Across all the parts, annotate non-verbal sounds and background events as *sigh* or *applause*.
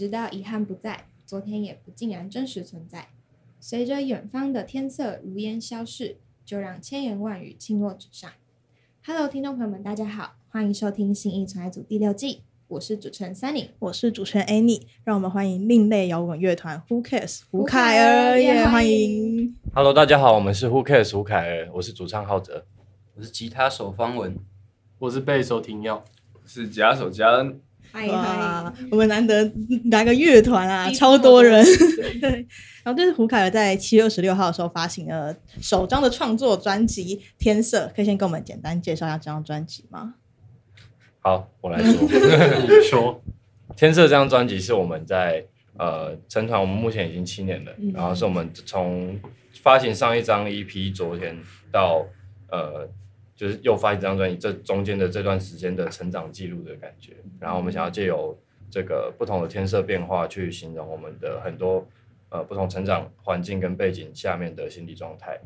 直到遗憾不在，昨天也不竟然真实存在。随着远方的天色如烟消逝，就让千言万语倾落纸上。Hello，听众朋友们，大家好，欢迎收听《新一存爱组》第六季，我是主持人 Sunny。我是主持人 Annie，让我们欢迎另类摇滚乐团 Who Cares 胡胡凯凯儿儿耶，欢欢迎迎。Hello，大家好，我们是 Who Cares 胡凯儿，我是主唱浩哲。我是吉他手方文，我是贝手停药，是吉他手嘉恩，嗨哇，，我们难得来个乐团啊，超多人。*laughs* 对，然后这是胡凯尔在七月二十六号的时候发行了首张的创作专辑《天色》，可以先跟我们简单介绍一下这张专辑吗？好，我来说，*laughs* 你说天色这张专辑是我们在呃成团，我们目前已经七年了，嗯。然后是我们从发行上一张 EP 昨天到呃就是又发一张专辑，这中间的这段时间的成长记录的感觉。然后我们想要借由这个不同的天色变化，去形容我们的很多呃不同成长环境跟背景下面的心理状态。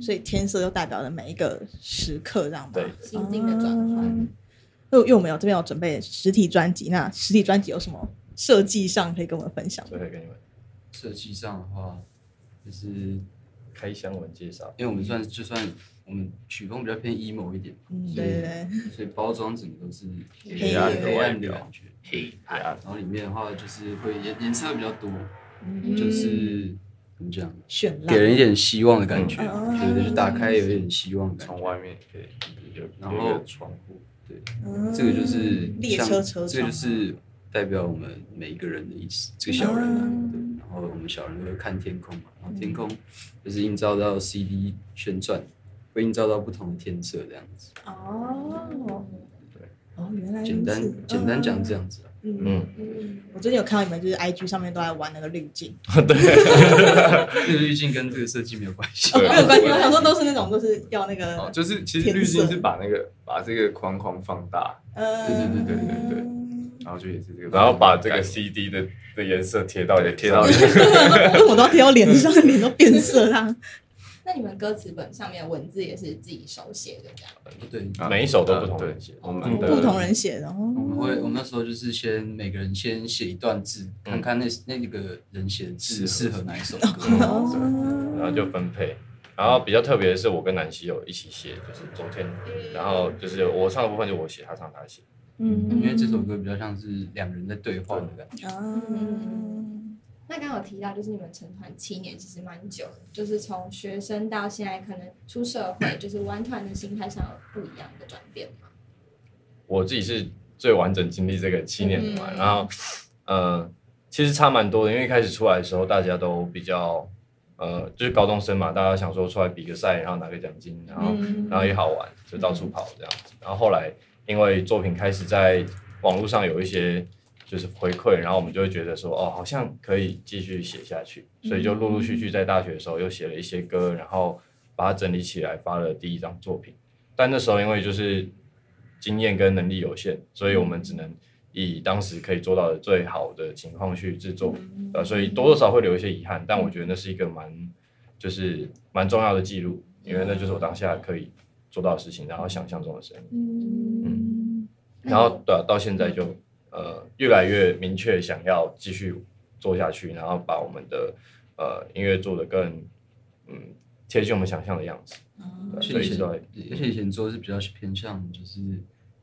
所以天色就代表了每一个时刻，这样吗？对，心境的转换。嗯因为我们有这边有准备实体专辑，那实体专辑有什么设计上可以跟我们分享吗？所以可以跟你们设计上的话，就是因开箱文介绍。因为我们算就算我们曲风比较偏 emo 一点，嗯，所以对对对，所以包装整个都是黑暗的黑外表暗的感觉，黑暗，然后里面的话就是会颜颜色比较多，嗯就是。怎么讲，给人一点希望的感觉，就打开有一点希望感觉，从外面可以然后窗户，对，嗯这个就是列像车车窗，这个就是代表我们每一个人的意思，这个小人啊，嗯对，然后我们小人会看天空嘛，然后天空就是映照到 CD 旋转，会映照到不同的天色这样子。哦，对，哦，原来简单简单讲这样子啊，嗯嗯，嗯，我最近有看到你们就是 IG 上面都在玩那个滤镜，*laughs* 这 *laughs* 个滤镜跟这个设计没有关系。哦，没有关系，我想说都是那种都是要那个哦，，就是其实天滤镜是把那个把这个框框放大，嗯，对对对对对对。然后就也是这个，然后把这个 CD 的的颜色贴到也贴到 *laughs* 我都要贴到脸上，脸都变色啦。那你们歌词本上面文字也是自己手写的，这样？对，啊每一首都不同人写我们的不同人写的，哦我们会我们那时候就是先每个人先写一段字，看看那那个人写的字适合哪一首歌。*laughs* 哦，然后就分配。然后比较特别的是，我跟南希有一起写，就是昨天，然后就是我唱的部分就我写，他唱他写。嗯因为这首歌比较像是两人在对话的感觉。啊，那刚刚有提到，就是你们成团七年，其实蛮久的，就是从学生到现在，可能出社会，就是玩团的心态上有不一样的转变吗。我自己是最完整经历这个七年的嘛，嗯然后呃，其实差蛮多的，因为一开始出来的时候，大家都比较呃，就是高中生嘛，大家想说出来比个赛，然后拿个奖金，然后、嗯然后也好玩，就到处跑这样子。然后后来因为作品开始在网络上有一些就是回馈，然后我们就会觉得说，哦，好像可以继续写下去，所以就陆陆续续在大学的时候又写了一些歌，然后把它整理起来，发了第一张作品。但那时候因为就是经验跟能力有限，所以我们只能以当时可以做到的最好的情况去制作，呃，所以多多少少会留一些遗憾，但我觉得那是一个蛮就是蛮重要的记录，因为那就是我当下可以做到的事情，然后想象中的声音，嗯，然后到啊、到现在就呃越来越明确想要继续做下去，然后把我们的呃音乐做得更嗯贴近我们想象的样子，而且以前，而且以前做的是比较偏向，就是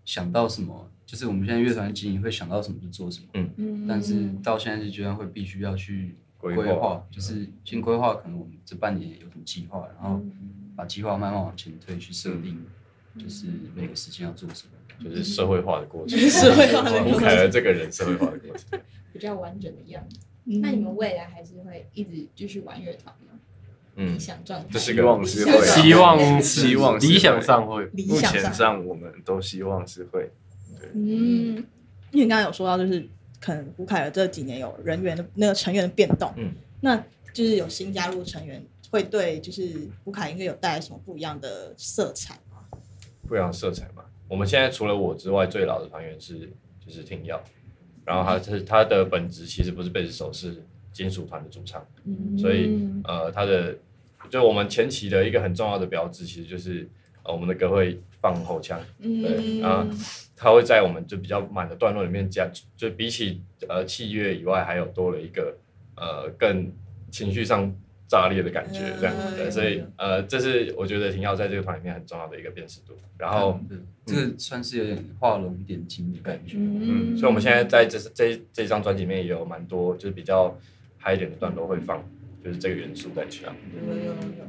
想到什么，就是我们现在乐团经营会想到什么就做什么。嗯。但是到现在这阶段会必须要去规划。规划，就是先规划可能我们这半年有什么计划，然后把计划慢慢往前推，去设定就是每个时间要做什么。就是社会化的过程，社会化的过程吴凯儿这个人社会化的过程。*laughs* 比较完整的样子。嗯那你们未来还是会一直继续玩乐团吗？嗯理，想状态？这是个 *laughs* *laughs* 希望是会啊，希望希望是会理想上会，目理想前上我们都希望是会，嗯，因为你刚刚有说到，就是可能胡凯尔这几年有人员的那个成员的变动，嗯，那就是有新加入成员，会对就是胡凯应该有带来什么不一样的色彩吗？不一样的色彩嘛。我们现在除了我之外，最老的团员是就是听耀，然后他是他的本职其实不是贝斯手，是金属团的主唱，所以呃他的就我们前期的一个很重要的标志，其实就是呃我们的歌会放后腔，对啊嗯，它会在我们就比较满的段落里面加，就比起呃器乐以外，还有多了一个呃更情绪上炸裂的感觉，这样嗯对，所以呃这是我觉得廷耀在这个团里面很重要的一个辨识度。然后，对这个算是有点画龙点睛的感觉。嗯，所以我们现在在这这这张专辑里面也有蛮多就是比较嗨一点的段落会放，就是这个元素在里面。有有有有。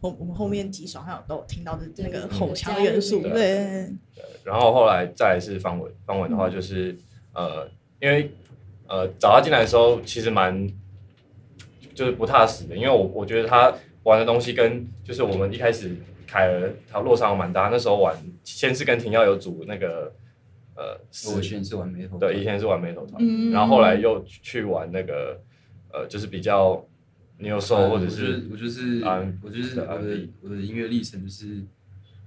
后我们后面几首还有都有听到的那个对吼腔元素，对对，然后后来再来是方文，方文的话就是、呃，因为呃找他进来的时候其实蛮就是不踏实的，因为我我觉得他玩的东西跟就是我们一开始凯儿他落差蛮大，那时候玩先是跟廷耀有组那个呃我以前是玩眉头，对，以前是玩美头团，嗯然后后来又去玩那个呃就是比较 neo soul 或者是我就是嗯我就是对我的我的音乐历程就是，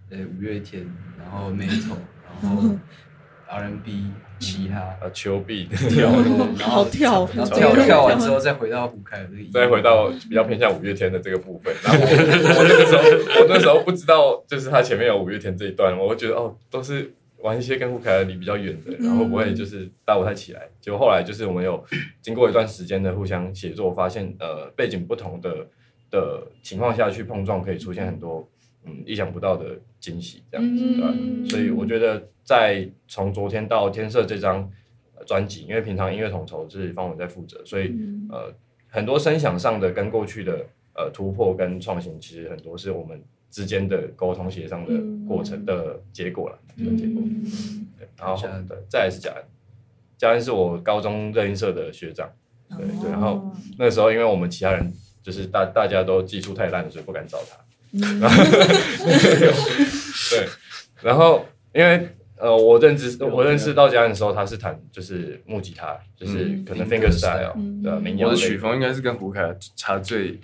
呃五月天，然后 metal，然后 *laughs* R&B 嘻哈，呃丘比跳，然后好跳然后跳跳跳完之后再回到胡凯尔这个，再回到比较偏向五月天的这个部分，然后我 *laughs* 我那个时候我那时候不知道，就是他前面有五月天这一段，我会觉得哦，都是玩一些跟胡凯尔离比较远的，然后不会就是搭不太起来。结果后来就是我们有经过一段时间的互相写作，发现呃背景不同的的情况下去碰撞，可以出现很多嗯意想不到的惊喜，这样子，对吧？所以我觉得在从昨天到天色这张呃专辑，因为平常音乐统筹是方文在负责，所以、呃很多声响上的跟过去的呃突破跟创新，其实很多是我们之间的沟通协商的过程的结果了，这个结果。对，然后对，再来是嘉恩，嘉恩是我高中热音社的学长，对对，然后那个时候因为我们其他人就是大大家都技术太烂了，所以不敢找他。对，然后因为呃，我认知我认识到家人的时候，他是弹就是木吉他，就是嗯可能 finger finger style 嗯的民谣类我的曲风应该是跟胡凯差最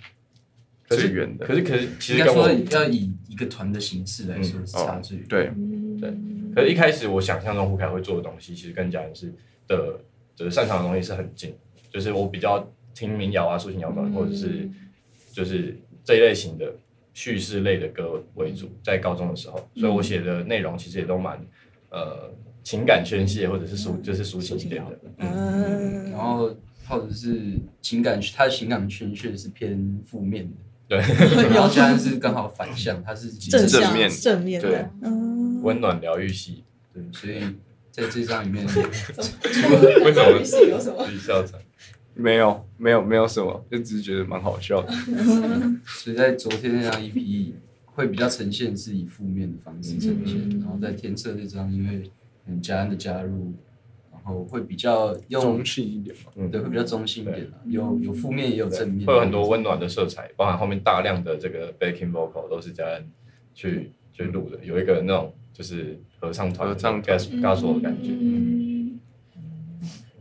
最远的。可是可是其应该说实跟我要以一个团的形式来说是差距。对，对，可是一开始我想象中胡凯会做的东西，其实跟家人是的就是擅长的东西是很近，就是我比较听民谣啊、抒情摇滚，或者是就是这一类型的叙事类的歌为主，在高中的时候，所以我写的内容其实也都蛮呃情感宣泄或者是抒就是抒情一点的，嗯，然后或者是情感，他的情感宣泄是偏负面的，对，然后 *laughs* 现在是刚好反向，他是正面正面。对的，嗯，温暖疗愈系，对，所以在这张里面 *laughs* *laughs* 为什么？是有什么？自己笑场？没有没有没有什么，就只是觉得蛮好笑的。*laughs* 所以在昨天那张 EP 会比较呈现是以负面的方式呈现，然后在天策这张，因为嗯家人的加入，然后会比较用中性一点嘛，嗯。对，会比较中性一点啊，有有负面也有正面，会有很多温暖的色彩，包含后面大量的这个 backing vocal 都是家人去去录的，有一个那种就是合唱团、合唱团。gas gas 的感觉。嗯，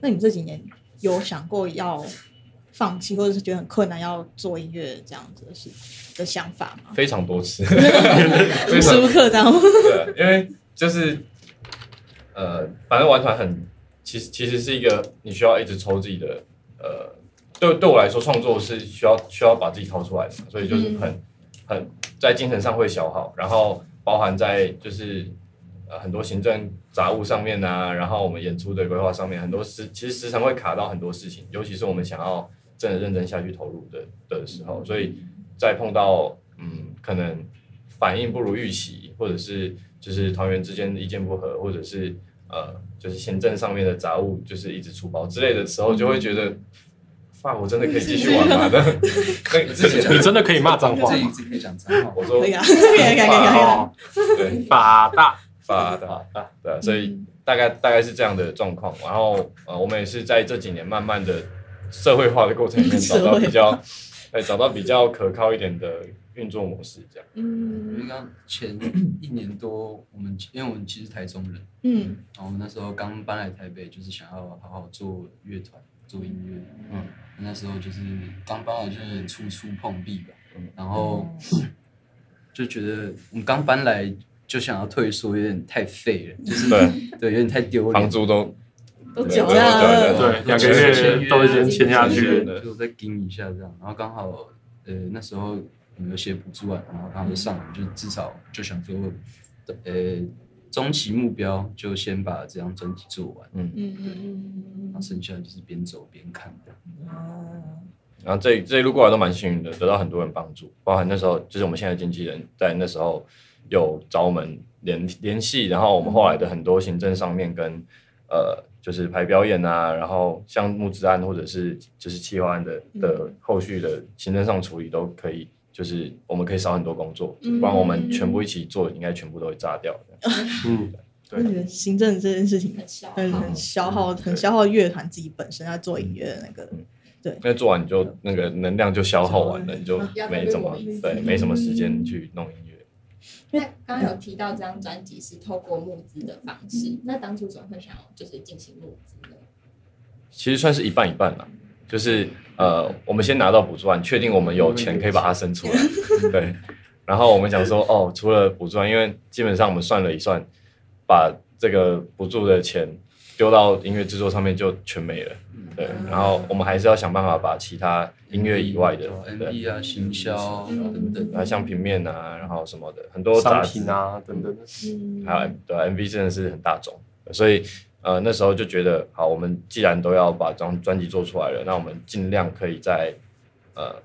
那你这几年有想过要放弃，或者是觉得很困难要做音乐这样子的事的想法吗？非常多次，*laughs* 无时无刻这样吗？对，因为就是呃，反正玩团很，其实其实是一个你需要一直抽自己的呃，对对我来说创作是需要需要把自己掏出来的嘛，所以就是很、很在精神上会消耗，然后包含在就是呃很多行政杂务上面啊，然后我们演出的规划上面，很多时其实时常会卡到很多事情，尤其是我们想要真的认真下去投入的的时候，所以在碰到嗯可能反应不如预期，或者是就是团员之间意见不合，或者是呃就是行政上面的杂物就是一直出包之类的时候，就会觉得。哇我真的可以继续玩吗？*laughs* 那那自己讲你真的可以骂脏话吗？自己自己可以讲脏话，我说可以啊，可以可以可以可以哦，对法大发的啊，对啊，所以大概大概是这样的状况。然后呃，我们也是在这几年慢慢的社会化的过程里面 *laughs* 找到比较，*laughs* 哎，找到比较可靠一点的运作模式，这样。嗯因为刚前一年多，我们因为我们其实台中人，嗯然后那时候刚搬来台北，就是想要好好做乐团、做音乐。嗯，那时候就是刚搬来，就是初初碰壁吧。然后就觉得我们刚搬来就想要退缩，有点太废了，*laughs* 就是对，对，有点太丢脸房。租都都缴了，对对，两个月都已经签下去了。对就再盯一下这样。然后刚好呃那时候我们有些补助案，然后他就上来就至少就想说，呃，中期目标就先把这张专辑做完，嗯嗯嗯然后剩下就是边走边看的。然后这这一路过来都蛮幸运的，得到很多人帮助，包含那时候就是我们现在的经纪人在那时候有找我们联联系，然后我们后来的很多行政上面跟呃就是排表演啊，然后像募资案或者是就是企划案的的后续的行政上处理都可以，就是我们可以少很多工作，不然我们全部一起做，应该全部都会炸掉的。嗯，我觉得行政这件事情很消很耗很消耗，很消耗乐团自己本身在做音乐的那个。对。那做完你就那个能量就消耗完了，你就没怎么对，没什么时间去弄音乐。那刚刚有提到这张专辑是透过募资的方式，那当初怎么会想要就是进行募资呢？其实算是一半一半啦，就是呃，我们先拿到补助案，确定我们有钱可以把它生出来，*laughs* 对。然后我们想说，哦，除了补助案，因为基本上我们算了一算，把这个补助的钱丢到音乐制作上面就全没了，对。然后我们还是要想办法把其他音乐以外的，对，MV 啊、行销等等，啊像平面啊，然后什么的，很多商杂志。品啊等等。还有 M 对、啊、MV 真的是很大众，所以呃那时候就觉得，好，我们既然都要把张专辑做出来了，那我们尽量可以在呃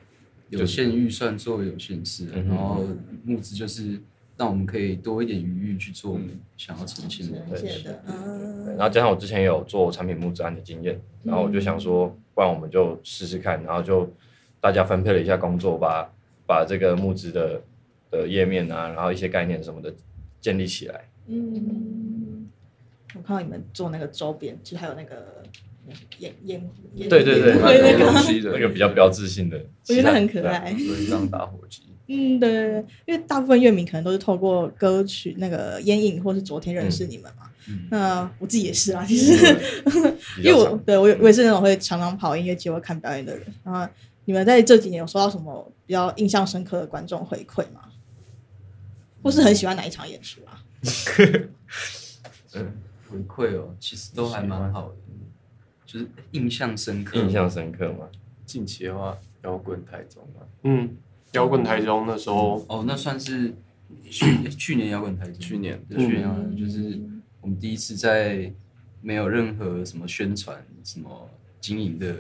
有限预算做有限事，然后募资就是让我们可以多一点余裕去做我们想要呈现的东西。写的，嗯然后加上我之前有做产品募资案的经验，然后我就想说，不然我们就试试看，然后就大家分配了一下工作，把把这个募资的的页面啊，然后一些概念什么的建立起来。嗯，我看到你们做那个周边，其实还有那个烟烟烟，对对对，那个，多东西的，那个比较标志性的，我觉得很可爱。有一张打火机，嗯，对对对，因为大部分乐迷可能都是透过歌曲那个烟影或是昨天认识你们嘛。嗯那我自己也是啊，其实，比 *laughs* 因为我。对我也我也是那种会常常跑音乐节、或看表演的人。然后你们在这几年有收到什么比较印象深刻的观众回馈吗？或是很喜欢哪一场演出啊？嗯 *laughs* 回馈哦，其实都还蛮好的，就是印象深刻。印象深刻吗？近期的话，摇滚台中嘛，嗯，摇滚台中那时候，哦，那算是去去年摇滚台中，去年对去年摇滚就是我们第一次在没有任何什么宣传、什么经营的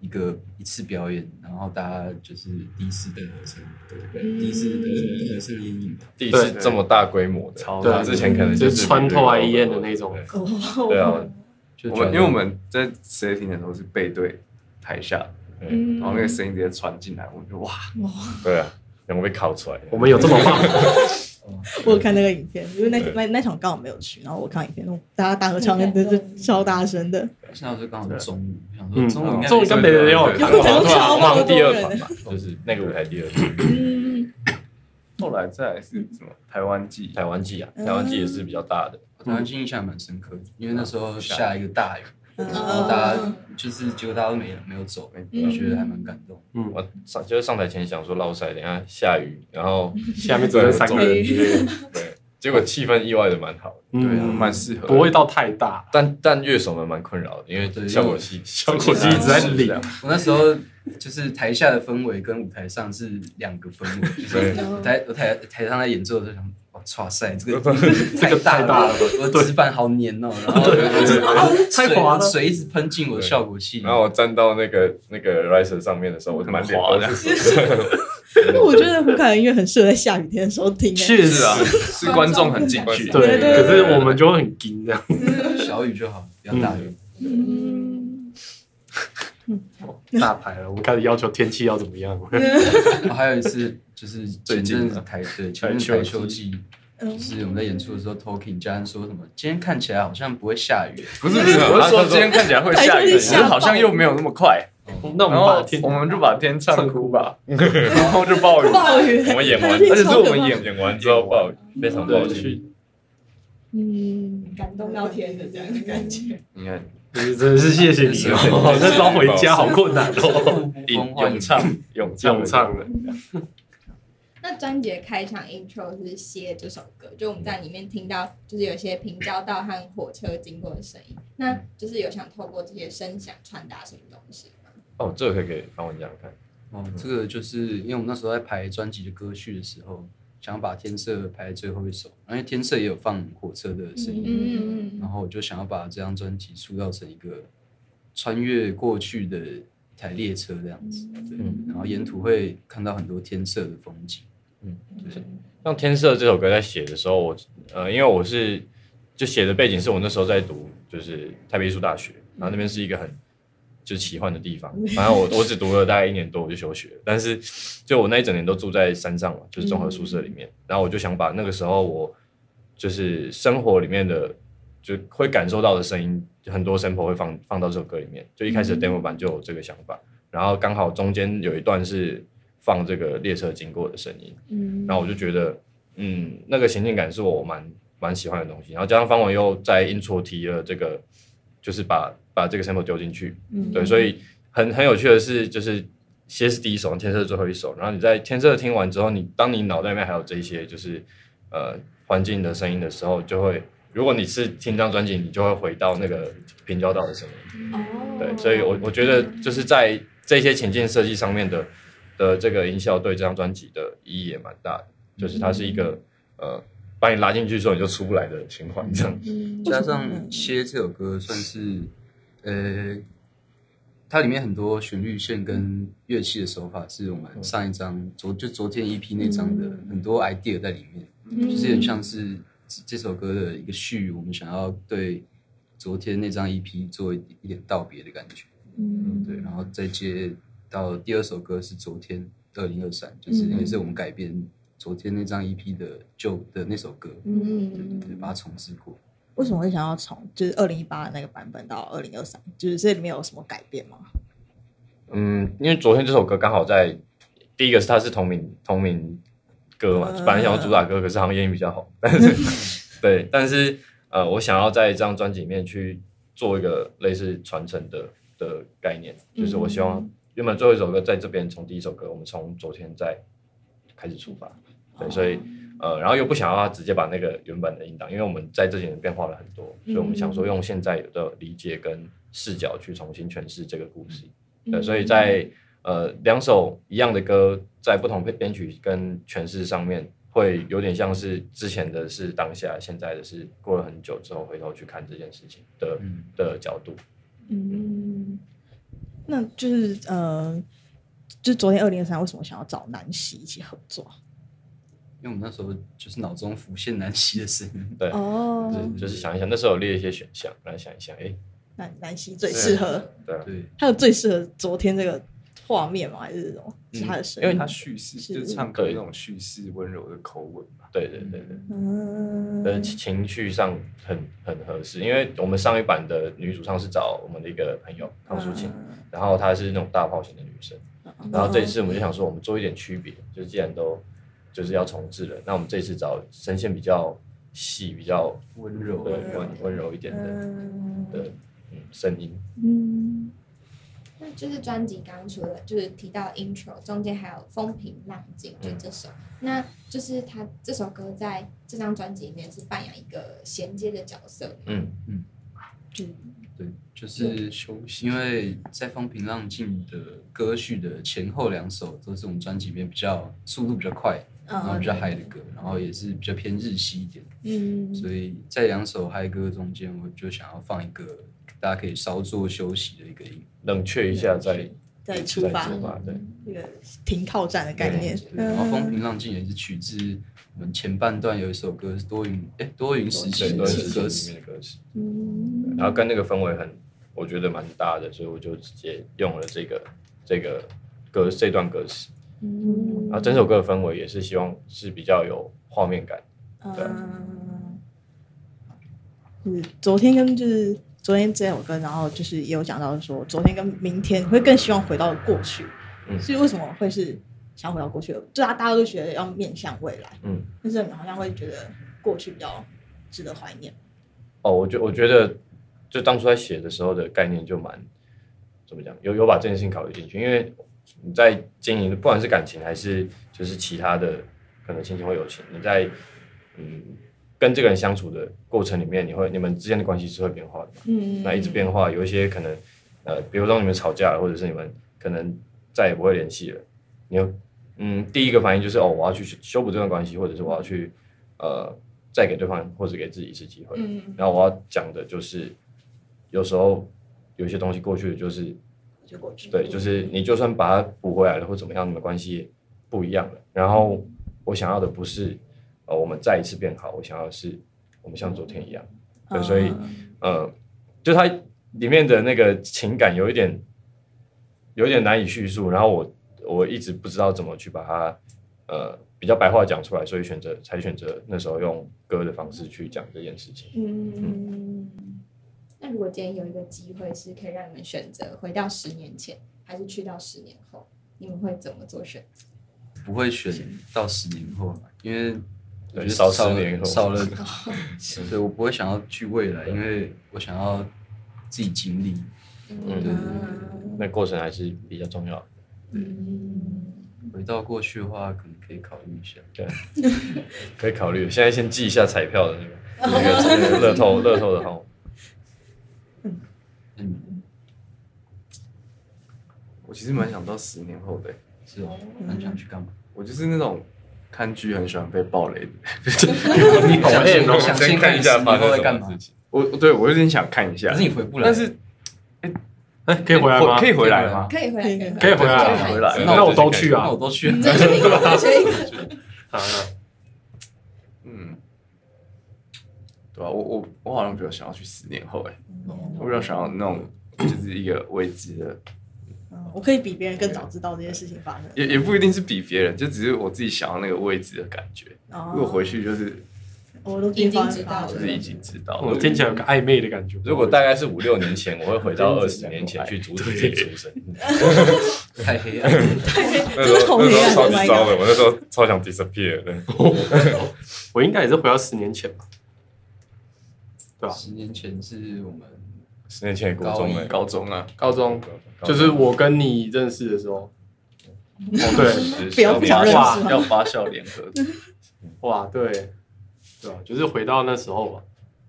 一个一次表演，然后大家就是第一次的合声，对不对？第一次的合声烟影，第一次这么大规模的，超大之前可能就是穿透 IEN 的那种。对对啊，就觉得我们因为我们在 setting 的时候是背对台下，嗯。然后那个声音直接传进来，我们就哇，对啊，然后被烤出来。我们有这么棒，*laughs* 我有看那个影片，因为那那那场刚好没有去，然后我看影片，大家大合唱真的是超大声的。现在就刚好是中午，想嗯说中午应该中午跟没人要对摇滚台中对啊超我们第二多人。团嘛，就是那个舞台第二团，嗯，后来再来是什么？台湾季，台湾季啊，台湾季也是比较大的。台湾季印象蛮深刻的，因为那时候下一个大雨，嗯然后大家就是结果大家都没没有走，我觉得还蛮感动。我上就是上台前想说落赛，等一下下雨，然后 *laughs* 下面只有三个人对，结果气氛意外的蛮好的，对蛮适合，不会到太大，但但乐手们蛮困扰的，因为对效果器效果器一直在领，我那时候就是台下的氛围跟舞台上是两个氛围，就是舞台舞台台上在演奏的时候想，哇，塞，*laughs* 这个这个太大了了，我的纸板好黏哦，然后 *laughs* *laughs* 太滑了。水水一直喷进我的效果器，然后我站到那个那个 riser 上面的时候，我满脸都是水。因为我觉得胡凯的音乐很适合在下雨天的时候听、欸。确实是啊，是观众很进去，对。可是我们就会很惊这样，小雨就好，不要大雨。嗯，大牌了，我们开始要求天气要怎么样，*laughs* 还有一次就是前最近的阵子台对前阵子台秋季，就是我们在演出的时候，Talking 家人说什么今天看起来好像不会下雨，不是不是，我是说今天看起来会下雨，可是好像又没有那么快，那我们把天我们就把天唱哭吧，*laughs* 然后就暴雨，暴雨，我们演完，*laughs* 而且是我们演演完之后暴雨，非常暴雨。嗯，感动到天的这样的感觉。你看真的是谢谢你哦，那时候回家好困难哦，*laughs* 咏咏唱咏唱咏唱了，那专辑开场 intro 是写这首歌，就我们在里面听到，就是有些平交道和火车经过的声音，那就是有想透过这些声响传达什么东西吗？哦，这个可以可以帮我讲讲看。哦，这个就是因为我们那时候在排专辑的歌序的时候，想要把天色排在最后一首，因为天色也有放火车的声音，嗯然后我就想要把这张专辑塑造成一个穿越过去的一台列车这样子，对，然后沿途会看到很多天色的风景，像《天色》这首歌在写的时候，我呃，因为我是就写的背景是我那时候在读就是台北艺术大学，然后那边是一个很就是奇幻的地方。反正我我只读了大概一年多我就休学了，但是就我那一整年都住在山上嘛，就是综合宿舍里面。然后我就想把那个时候我就是生活里面的就会感受到的声音，很多 sample 会放放到这首歌里面。就一开始的 demo 版就有这个想法，然后刚好中间有一段是放这个列车经过的声音。嗯然后我就觉得，嗯，那个情境感是我蛮蛮喜欢的东西。然后加上方文又在 intro 提了这个，就是把把这个 sample 丢进去，嗯对，所以很很有趣的是，就是先是第一首，天色是最后一首，然后你在天色听完之后，你当你脑袋里面还有这些就是呃环境的声音的时候，就会，如果你是听这张专辑，你就会回到那个平交道的声音。哦对，所以我我觉得就是在这些情境设计上面的的这个音效，对这张专辑的意义也蛮大的，就是它是一个呃把你拉进去之后你就出不来的情况这样。嗯加上《切》这首歌算是，呃，它里面很多旋律线跟乐器的手法是我们上一张昨就昨天 EP 那张的很多 idea 在里面，就是有点像是这这首歌的一个序，我们想要对昨天那张 EP 做一一点道别的感觉，嗯。对，然后再接到第二首歌是昨天二零二三，就是也是我们改编昨天那张 EP 的旧的那首歌，嗯对，把它重置过。为什么会想要从就是二零一八的那个版本到二零二三？就是这里面有什么改变吗？嗯，因为昨天这首歌刚好在第一个是它是同名同名歌嘛，嗯本来想要主打歌，可是好像烟比较好，*laughs* 但是 *laughs* 对，但是呃，我想要在这张专辑里面去做一个类似传承的的概念，就是我希望原本最后一首歌在这边，从第一首歌我们从昨天再开始出发，对，所以呃，然后又不想要他直接把那个原本的音档，因为我们在这几年变化了很多，所以我们想说用现在有的理解跟视角去重新诠释这个故事。对，所以在呃两首一样的歌，在不同编编曲跟诠释上面，会有点像是之前的是当下，现在的是过了很久之后回头去看这件事情的、嗯。的角度。嗯。那就是呃，就是昨天二零二三为什么想要找南希一起合作？因为我们那时候就是脑中浮现南希的声音，对，哦就是就是想一想，那时候有列一些选项，来想一想，哎，南南希最适合，对啊，对，还有最适合昨天这个画面吗？还是什么？是他的声音？因为他叙事就是唱歌那种叙事温柔的口吻嘛。对对对对。嗯呃情绪上很很合适，因为我们上一版的女主唱是找我们的一个朋友康淑琴，然后她是那种大炮型的女生，然后这一次我们就想说，我们做一点区别，就既然都就是要重置了，那我们这次找声线比较细、比较温柔对温温柔一点的嗯。的嗯声音。嗯。那就是专辑刚出了，就是提到 intro 中间还有风平浪静，就这首。那就是他这首歌在这张专辑里面是扮演一个衔接的角色。嗯，对，就是休息因为在风平浪静的歌序的前后两首都是我们专辑里面比较速度比较快，然后比较嗨的歌，然后也是比较偏日系一点，嗯所以在两首嗨歌中间，我就想要放一个大家可以稍作休息的一个音，冷却一下再再出发对，一个停靠站的概念。对然后风平浪静也是取自我们前半段有一首歌是多云哎多云时对，期的都是里歌词，面的歌词。嗯然后跟那个氛围很，我觉得蛮搭的，所以我就直接用了这个这个歌这段歌词。嗯然后整首歌的氛围也是希望是比较有画面感。对嗯，是昨天跟就是昨天这首歌，然后就是也有讲到说，昨天跟明天会更希望回到过去。嗯是为什么会是想回到过去的？就大大家都觉得要面向未来，嗯，但是你好像会觉得过去比较值得怀念。哦，我觉我觉得就当初在写的时候的概念就蛮怎么讲，有有把这件事情考虑进去，因为你在经营，不管是感情还是就是其他的可能亲情或友情，你在嗯跟这个人相处的过程里面，你会你们之间的关系是会变化的嘛？嗯那一直变化，有一些可能呃，比如说你们吵架了，或者是你们可能再也不会联系了，你有嗯，第一个反应就是哦，我要去修修补这段关系，或者是我要去呃再给对方或者给自己一次机会。嗯，然后我要讲的就是，有时候有些东西过去了，就是就过去。对，就是你就算把它补回来了或怎么样，你们关系不一样了。然后我想要的不是呃我们再一次变好，我想要的是我们像昨天一样。对，所以呃，就它里面的那个情感有一点有一点难以叙述，然后我我一直不知道怎么去把它呃比较白话讲出来，所以选择才选择那时候用歌的方式去讲这件事情。嗯，那如果今天有一个机会是可以让你们选择回到十年前，还是去到十年后，你们会怎么做选择？不会选到十年后，因为我觉得对少少10年后。少了，*laughs* 对我不会想要去未来，因为我想要自己经历。嗯那过程还是比较重要回到过去的话，可能可以考虑一下。对 *laughs* 可以考虑。现在先记一下彩票的那个 *laughs* 那个乐透 *laughs* 乐透的号。嗯，我其实蛮想到十年后的欸、是哦，那你想去干嘛？我就是那种看剧很喜欢被暴雷的。你好想累哦，想先看一下发生什么事情。我对我有点想看一下，可是你回不来。但是哎，可以回来吗？可以回来吗？可以回来，可以回来回来。那我都去啊。那我。都去 *laughs* 嗯，对啊，我我我好像比较想要去十年后哎、我比较想要那种就是一个未知的，嗯我可以比别人更早知道这件事情发生。也也不一定是比别人，就只是我自己想要那个未知的感觉。哦。如果回去就是我都已经知道了。就是已经知道我，听起来有个暧昧的感觉。如果大概是五六年前，我会回到二十年前去阻止自己出生。*laughs* 太黑暗了。那真的好黑暗超 Oh 级糟的，我那时候超想 disappear 的。*laughs* 我应该也是回到十年前吧，对吧？十年前是我们十年前高中哎，高中啊，高中。就是我跟你认识的时候。*laughs* 哦，对，不要不想认识吗要发校联合，哇，对，对啊？就是回到那时候吧，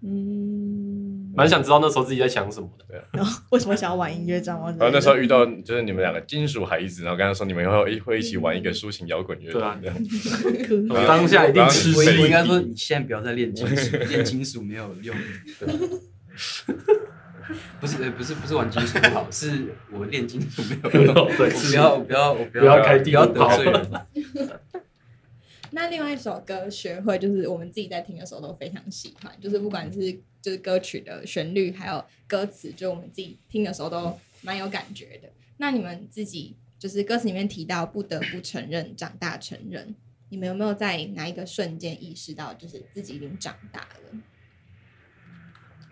嗯，蛮想知道那时候自己在想什么的。然后 *laughs* 为什么想要玩音乐这样吗？然后那时候遇到就是你们两个金属孩子，然后跟他说你们以后一会一起玩一个抒情摇滚乐对啊团这样。我当下一定吃我应该说，你现在不要再练金属，练金属没有用。不是，呃不是，不是玩金属不好，是我练金属没有用。*laughs* 对不要，不要，我不不要开不要得。*laughs* 那另外一首歌《学会》，就是我们自己在听的时候都非常喜欢，就是不管是就是歌曲的旋律，还有歌词，就我们自己听的时候都蛮有感觉的。那你们自己就是歌词里面提到不得不承认长大成人，你们有没有在哪一个瞬间意识到，就是自己已经长大了？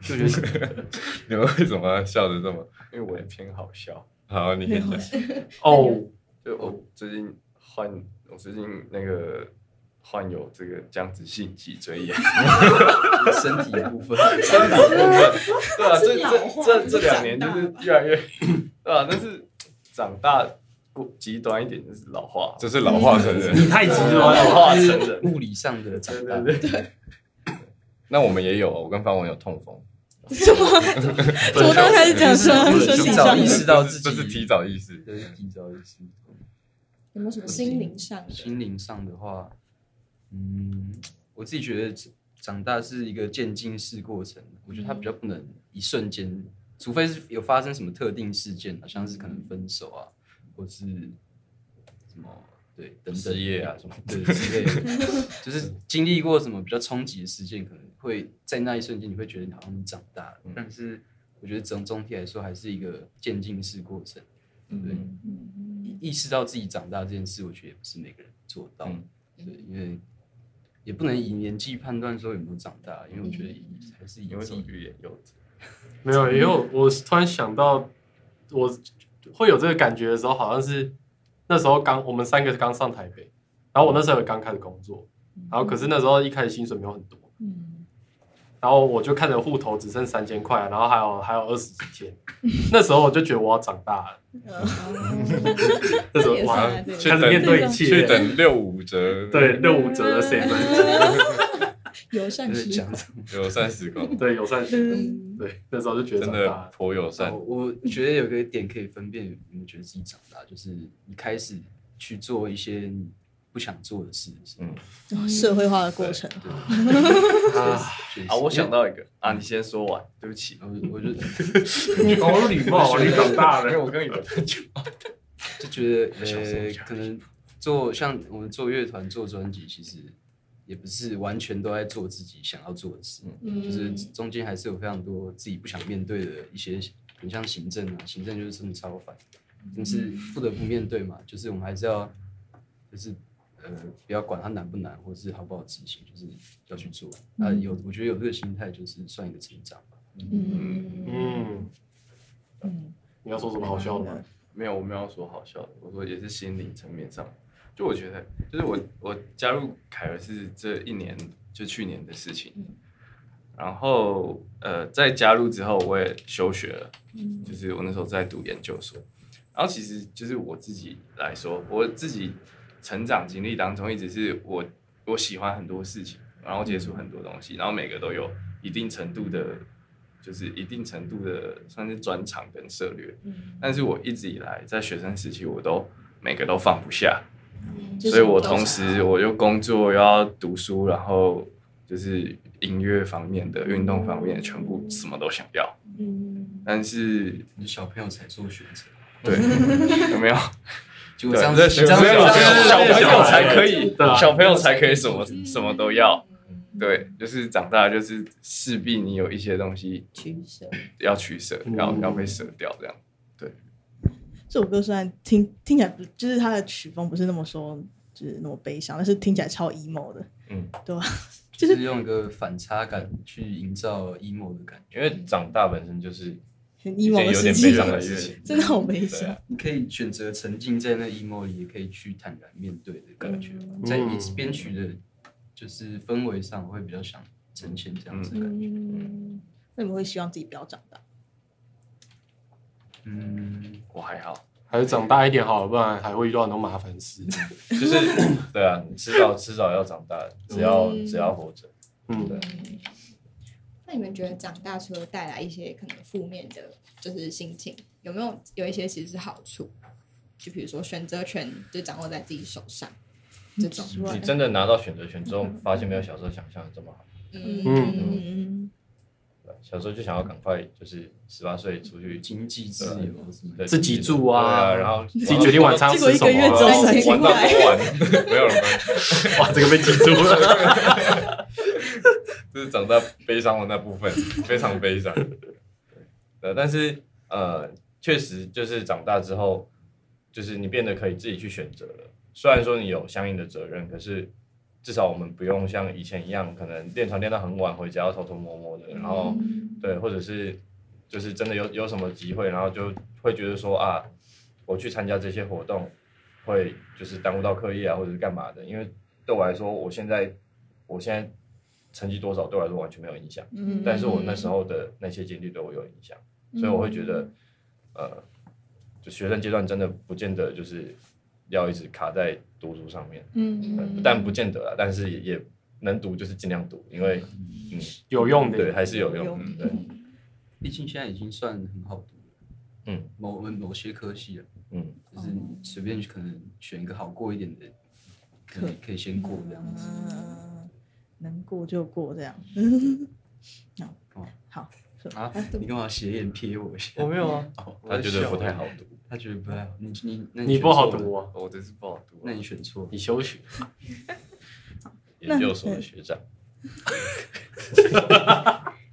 就觉得 *laughs* 你们为什么笑的这么因为我也偏好笑。好？你先讲。哦，就我最近换，我最近那个患有这个僵直性脊椎炎。*laughs* 身体的部分，对啊，这是老化这这不是这两年就是越来越，对啊，但是长大过极端一点就是老化，这是老化成人。你太极端老。化成人。物理上的长大。对对对，那我们也有，我跟方文有痛风，什么？我刚开始讲说身体提早意识到自己这是提早意识。这是，提早意识。有没有什么心灵上？心灵上的话，嗯，我自己觉得长大是一个渐进式过程，我觉得它比较不能一瞬间，除非是有发生什么特定事件啊，像是可能分手啊，或是什么对等等失业啊什么对之类的，就是经历过什么比较冲击的事件，可能会在那一瞬间你会觉得你好像你长大了，但是我觉得总总体来说还是一个渐进式过程。对，意识到自己长大这件事，我觉得也不是每个人做到。嗯对，因为也不能以年纪判断说有没有长大，因为我觉得还是以你为自己什么欲言又止？*laughs* 没有，因为我我突然想到，我会有这个感觉的时候，好像是那时候刚我们三个刚上台北，然后我那时候也刚开始工作，然后可是那时候一开始薪水没有很多，嗯，然后我就看着户头只剩三千块，然后还有还有二十几天，那时候我就觉得我要长大了，*laughs* 那时候哇啊对。开始面对一切，去等六五折。对六五折的 seven，*laughs* 友善时光。友善时光，对，友善时光，嗯。对，那时候就觉得真的颇友善哦。我觉得有个点可以分辨，你们觉得自己长大，就是你开始去做一些你不想做的事。嗯。社会化的过程。*laughs* 啊，啊，我想到一个啊，你先说完，对不起。我我就。你 *laughs* 好有礼貌啊！*laughs* 你长大因为了，我跟你们讲，就觉得呃，可能做像我们做乐团、做专辑，其实也不是完全都在做自己想要做的事，就是中间还是有非常多自己不想面对的一些，很像行政啊，行政就是真的超烦，但是不得不面对嘛，就是我们还是要，就是呃，不要管它难不难，或是好不好执行，就是要去做。啊，有我觉得有这个心态，就是算一个成长吧。嗯嗯，嗯你要说什么好笑的吗？没有，我没有说好笑的，我说也是心理层面上。就我觉得，就是我我加入凯尔是这一年，就去年的事情。然后呃，在加入之后，我也休学了，就是我那时候在读研究所。然后其实就是我自己来说，我自己成长经历当中，一直是我我喜欢很多事情，然后接触很多东西，然后每个都有一定程度的，就是一定程度的算是专长跟涉略。但是我一直以来在学生时期，我都每个都放不下，所以我同时我又工作又要读书，然后就是音乐方面的、运动方面的，全部什么都想要。嗯，但是你小朋友才做选择，对，*laughs* 有没有？对，小子这样子朋友才可以小朋友才可以什么什么都要。对，就是长大就是势必你有一些东西取舍。要取舍，要要被舍掉这样。对这首歌虽然听听起来不，就是它的曲风不是那么说，就是那么悲伤，但是听起来超 emo 的，嗯，*laughs* 对吧？就是用一个反差感去营造 emo 的感觉。因为长大本身就是很 emo 的时期有点悲，伤的事情，*laughs* 真的好悲对伤啊。你可以选择沉浸在那 emo 里，也可以去坦然面对的感觉。在嗯一编曲的，就是氛围上，我会比较想呈现这样子的感觉。嗯，那你们会希望自己不要长大？嗯，我还好，还是长大一点好了，不然还会遇到很多麻烦事。*laughs* *laughs* 就是对啊，你迟早迟早要长大，只要嗯只要活着，嗯，对，那你们觉得长大除了带来一些可能负面的，就是心情，有没有有一些其实是好处？就比如说选择权就掌握在自己手上，这种，你真的拿到选择权之后，发现没有小时候想象的这么好。嗯嗯嗯，小时候就想要赶快就是十八岁出去经济自由什么的对自己住啊然后自己决定晚餐吃什么 *laughs* 没有人关。哇，这个被记住了。*laughs* 就是长大悲伤的那部分，非常悲伤。对，但是呃，确实就是长大之后，就是你变得可以自己去选择了。虽然说你有相应的责任，可是至少我们不用像以前一样，可能练团练到很晚，回家要偷偷摸摸的，然后对，或者是就是真的有有什么机会，然后就会觉得说啊，我去参加这些活动，会就是耽误到课业啊，或者是干嘛的。因为对我来说，我现在我现在成绩多少对我来说完全没有影响，嗯但是我那时候的那些经历对我有影响，所以我会觉得，呃，就学生阶段真的不见得就是要一直卡在读书上面，嗯呃但不见得啊，但是也也能读就是尽量读，因为嗯，有用的，对，还是有用，有用嗯。对，毕竟现在已经算很好读了。嗯，某某些科系了，嗯，就是你随便可能选一个好过一点的，可以可以先过这样子。嗯，能过就过这样。*laughs* 好，好，啊，你干嘛斜眼瞥我一下？我没有啊，哦，他觉得不太好读，他觉得不太好。你你那你不好读啊，我真是不好读啊。那你选错。你休学。研究所的学长，*laughs*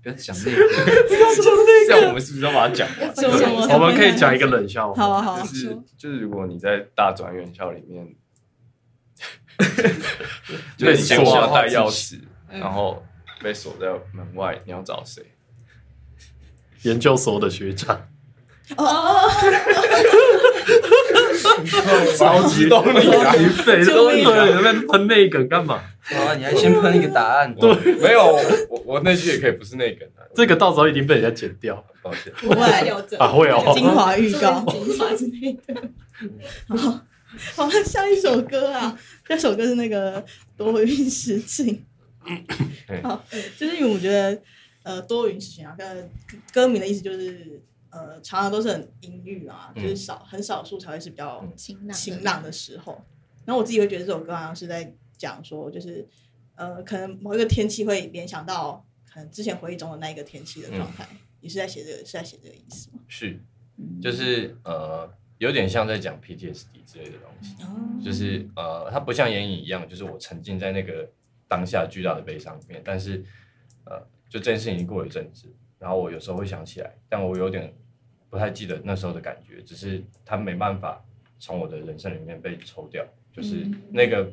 不要讲那个，不要讲这样我们是不是要把它讲完？我们可以讲一个冷笑话。好啊，好啊就，是就是，如果你在大专院校里面，就 *laughs* 被是你先锁要带钥匙，然后被锁在门外，你要找谁？研究所的学长，超级动力啊！你废救命啊对，*laughs* 那边喷那个干嘛？好啊，你还先喷一个答案。对，没有，我我那句也可以不是那个啊，这个到时候一定被人家剪掉抱歉，不会留着啊！会哦，精华预告。*laughs* 精华之类的。好，好，下一首歌啊，下一首歌是那个多云时晴。好，就是因为我觉得呃多云时晴啊，跟歌名的意思就是呃常常都是很阴郁啊，就是少很少数才会是比较晴朗晴朗的时候。然后我自己会觉得这首歌好像是在讲说，就是呃可能某一个天气会联想到可能之前回忆中的那一个天气的状态，你是在写这个是在写这个意思吗？是，就是呃，有点像在讲 PTSD 之类的东西，就是呃，它不像眼影一样，就是我沉浸在那个当下巨大的悲伤里面，但是呃，就这件事情已经过了一阵子，然后我有时候会想起来，但我有点不太记得那时候的感觉，只是它没办法从我的人生里面被抽掉，就是那个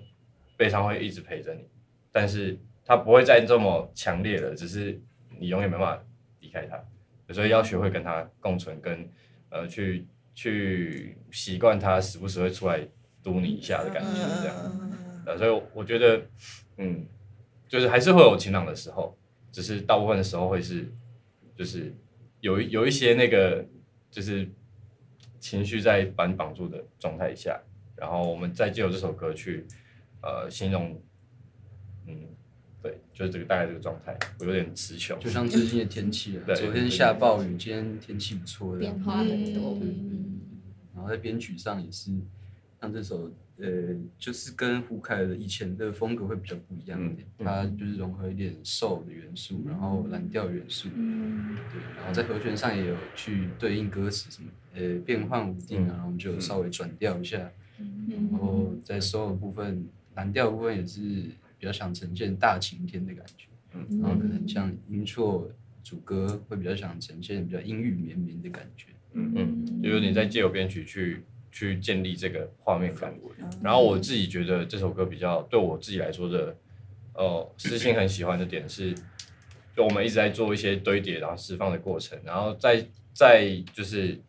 悲伤会一直陪着你，但是它不会再这么强烈了，只是你永远没办法离开它。所以要学会跟它共存，跟呃去去习惯它时不时会出来嘟你一下的感觉，这样。呃，所以我觉得，嗯，就是还是会有晴朗的时候，只是大部分的时候会是，就是有一有一些那个就是情绪在把你绑住的状态下，然后我们再借由这首歌去呃形容，嗯，对，就是这个大概这个状态，我有点词穷，就像最近的天气啊，*laughs* 对昨天下暴雨，今天天气不错的，变。化很多。嗯，然后在编曲上也是，像这首呃，就是跟胡凯的以前的风格会比较不一样一点，嗯它就是融合一点 soul 的元素，然后蓝调元素，对，然后在和弦上也有去对应歌词什么，呃，变换无定啊，然后我们就稍微转调一下，然后在 soul 的部分，蓝调部分也是比较想呈现大晴天的感觉，嗯。然后可能像音错主歌会比较想呈现比较阴郁绵绵的感觉。嗯。嗯，就有点在借由编曲去去建立这个画面感。然后我自己觉得这首歌比较对我自己来说的，呃，私心很喜欢的点是，就我们一直在做一些堆叠然后释放的过程，然后在在就是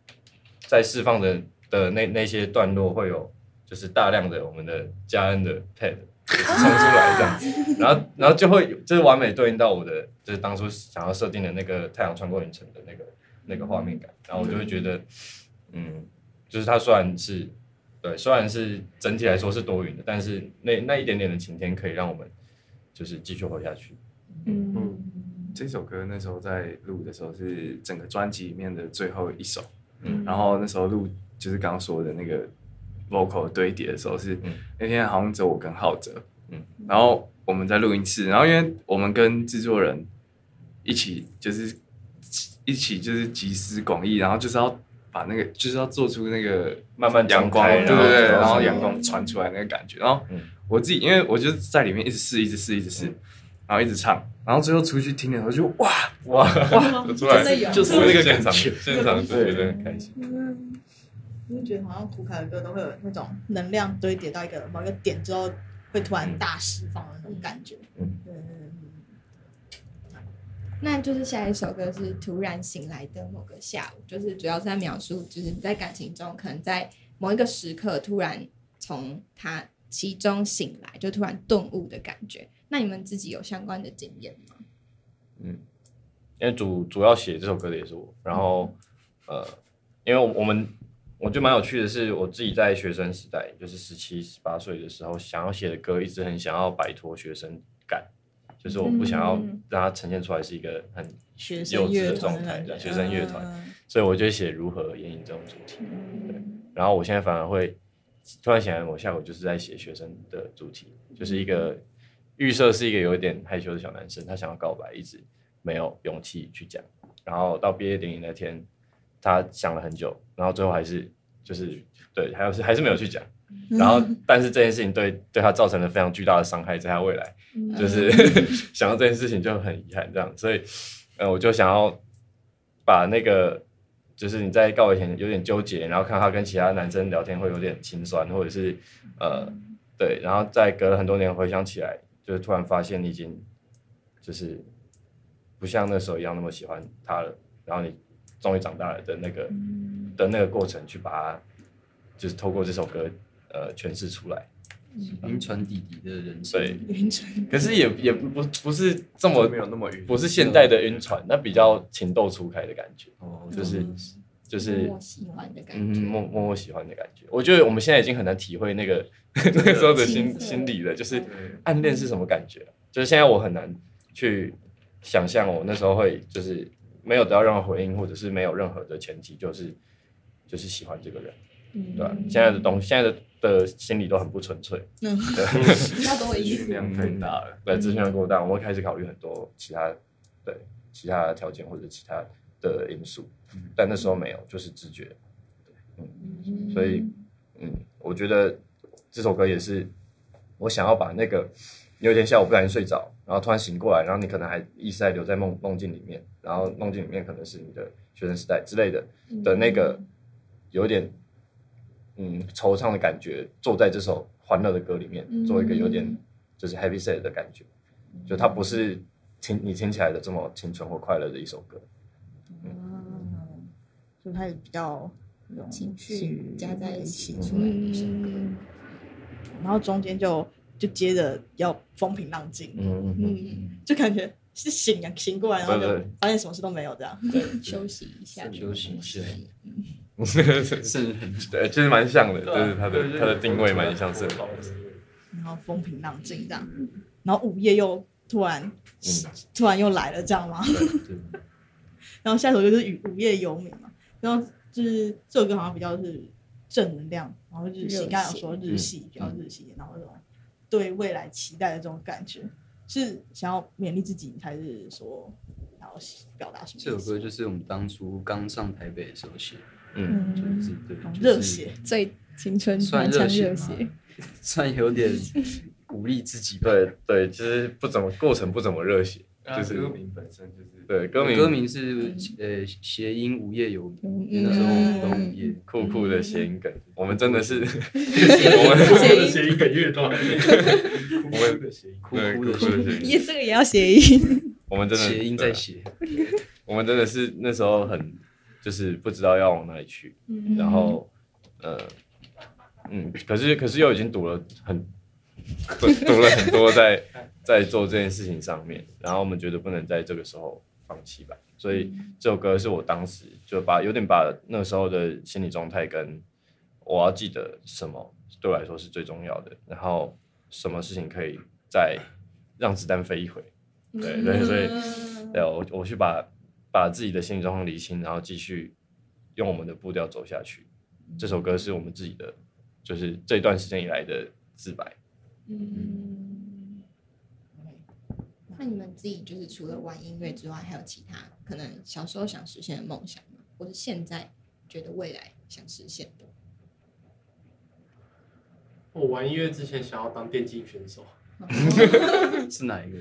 在释放的的那那些段落会有就是大量的我们的加恩的 pad 就是冲出来这样。子，然后然后就会就是完美对应到我的就是当初想要设定的那个太阳穿过云层的那个那个画面感，然后我就会觉得，嗯，就是它虽然是对，虽然是整体来说是多云的，但是那那一点点的晴天可以让我们就是继续活下去。嗯，这首歌那时候在录的时候是整个专辑里面的最后一首，嗯。然后那时候录就是刚刚说的那个 vocal 堆叠的时候是、嗯。那天好像只有我跟浩哲，嗯。然后我们在录音室，然后因为我们跟制作人一起就是一起就是集思广益，然后就是要把那个就是要做出那个慢慢阳光，对对对，然后阳光传出来那个感觉，然后嗯。我自己因为我就在里面一直试，一直试，一直试，嗯。然后一直唱，然后最后出去听的时候就哇，哇，哇就是那个现场感觉。现场就觉得很开心。嗯，我就觉得好像胡凯的歌都会有那种能量堆叠到一个某一个点之后，会突然大释放的那种感觉。嗯对对对那就是下一首歌是突然醒来的某个下午，就是主要是在描述，就是你在感情中可能在某一个时刻突然从他其中醒来，就突然顿悟的感觉。那你们自己有相关的经验吗？嗯因为主主要写这首歌的也是我，然后呃，因为我我们我觉得蛮有趣的是，我自己在学生时代，就是十七十八岁的时候，想要写的歌，一直很想要摆脱学生感，就是我不想要嗯。让它呈现出来是一个很学幼生乐稚的状态的学生乐团，嗯。所以我就写如何演绎这种主题。对，然后我现在反而会突然想来，我下午就是在写学生的主题，就是一个预设是一个有一点害羞的小男生，他想要告白，一直没有勇气去讲，然后到毕业典礼那天，他想了很久，然后最后还是就是对，还有是还是没有去讲。然后，但是这件事情对对他造成了非常巨大的伤害，在他未来，就是 *laughs* 想到这件事情就很遗憾，这样，所以，呃，我就想要把那个，就是你在告白前有点纠结，然后看他跟其他男生聊天会有点心酸，或者是呃，对，然后再隔了很多年回想起来，就是突然发现你已经就是不像那时候一样那么喜欢他了，然后你终于长大了的那个的那个过程，去把它就是透过这首歌呃诠释出来。晕船弟弟的人生，对，晕船可是也也不不是这么没有那么晕，不是现代的晕船，那比较情窦初开的感觉，哦，就是就是我喜欢的感嗯觉。默默默喜欢的感觉。我觉得我们现在已经很难体会那个 *laughs* 那个时候的心心理了，就是暗恋是什么感觉。就是现在我很难去想象我那时候会就是没有得到任何回应，或者是没有任何的前提，就是就是喜欢这个人，嗯对吧、现在的东西，现在的的心理都很不纯粹，*laughs* 嗯，比较多的意思。资讯量太大了。对，资讯量过大，我们会开始考虑很多其他对其他的条件或者其他的因素，但那时候没有，就是直觉，嗯，所以嗯，我觉得这首歌也是我想要把那个你有一天下午不小心睡着，然后突然醒过来，然后你可能还意识还留在梦梦境里面，然后梦境里面可能是你的学生时代之类的的那个有点嗯惆怅的感觉，坐在这首欢乐的歌里面，做一个有点就是 happy sad 的感觉，就它不是听你听起来的这么青春或快乐的一首歌。嗯，就它也比较情绪加在一起嗯出来的一首歌。然后中间就就接着要风平浪静，嗯嗯嗯，嗯，就感觉是醒啊醒过来，然后就对对。发现什么事都没有这样，休息一下，休息一下。嗯是很对，其实蛮像的，就是它对对的它的定位蛮像是。然后风平浪静这样，然后午夜又突然、突然又来了这样吗？对 *laughs* 然后下一首就是《午夜游民》嘛，然后就是这首歌好像比较是正能量，然后日系，热血。刚刚有说日系比较日系，然后那种对未来期待的这种感觉，是想要勉励自己，还是说想要表达什么？这首歌就是我们当初刚上台北的时候写的，嗯，就是对很，就是热血，最青春算满腔热血算有点鼓励自己吧。对对，其实不怎么过程不怎么热血，就是歌名本身就是对歌名歌名是呃谐音无业游民，那时候我们都无业，酷酷的谐音梗，我们真的是我们写一个乐段，我们的谐音酷对酷的酷酷的谐音，也这个也要谐音，我们真的谐音在谐，我们真的是那时候很就是不知道要往哪里去，然后呃嗯，可是可是又已经读了很读读了很多在在做这件事情上面，然后我们觉得不能在这个时候放弃吧，所以这首歌是我当时就把有点把那时候的心理状态跟我要记得什么对我来说是最重要的，然后什么事情可以再让子弹飞一回，对对，所以。对我我去把把自己的心理状况理清，然后继续用我们的步调走下去。这首歌是我们自己的，就是这段时间以来的自白。嗯，那你们自己就是除了玩音乐之外，还有其他可能小时候想实现的梦想吗？或是现在觉得未来想实现的？我玩音乐之前想要当电竞选手，*laughs* 是哪一个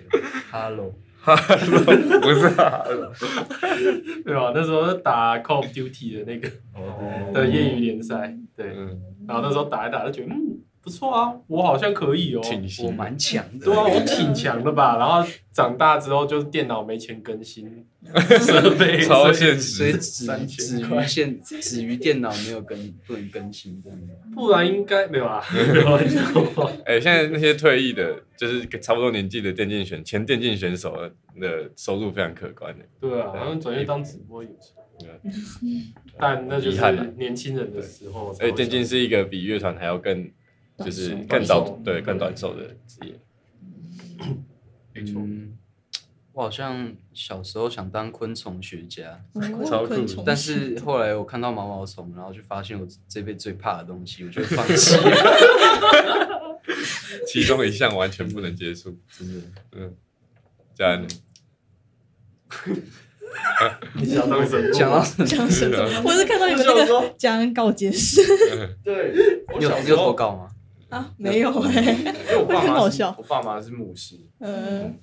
？Hello，*laughs* *laughs* 不是、啊，对吧？那时候打 Call of Duty 的那个哦的业余联赛，对，嗯，然后那时候打一打就觉得嗯不错啊，我好像可以哦，我挺我，蛮强的。对啊，我挺强的吧？*laughs* 然后长大之后就是电脑没钱更新 *laughs* 设备，超所以现实。所以止三止于现止于电脑没有更不能更新这样。不然应该没有啊。*laughs* 哎、现在那些退役的，就是差不多年纪的电竞选前电竞选手的收入非常可观的。对啊，然后转业当直播也不错对啊，但那就是遗憾啊年轻人的时候才会想。而且电竞是一个比乐团还要更，就是更寿早对更短寿的职业。没错，嗯，我好像小时候想当昆虫学家，超酷但是后来我看到毛毛虫，然后就发现我这辈子最怕的东西，我就放弃了。*laughs* 其中一项完全不能接触，真的，嗯，家人 *laughs* 你想到什么？讲到讲什么？*laughs* 我是看到你们那个讲告解释对，我你有你有投稿吗？啊，没有哎、因为我爸很妈是 *laughs* 好笑。我爸妈是牧师，嗯，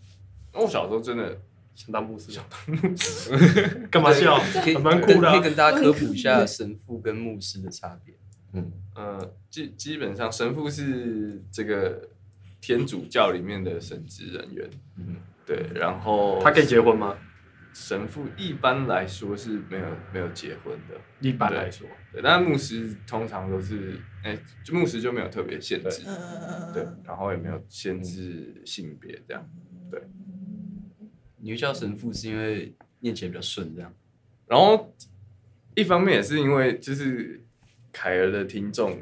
那我小时候真的想当牧师，想当牧师，*laughs* 干嘛笑？可以蛮酷的啊。可以跟大家科普一下神父跟牧师的差别。嗯。呃，基基本上神父是这个天主教里面的神职人员，嗯。对，然后他可以结婚吗？神父一般来说是没有没有结婚的，一般来说，对，但牧师通常都是，哎、就牧师就没有特别限制，呃对，然后也没有限制性别这样，你会叫神父是因为念起来比较顺，这样。然后一方面也是因为就是凯儿的听众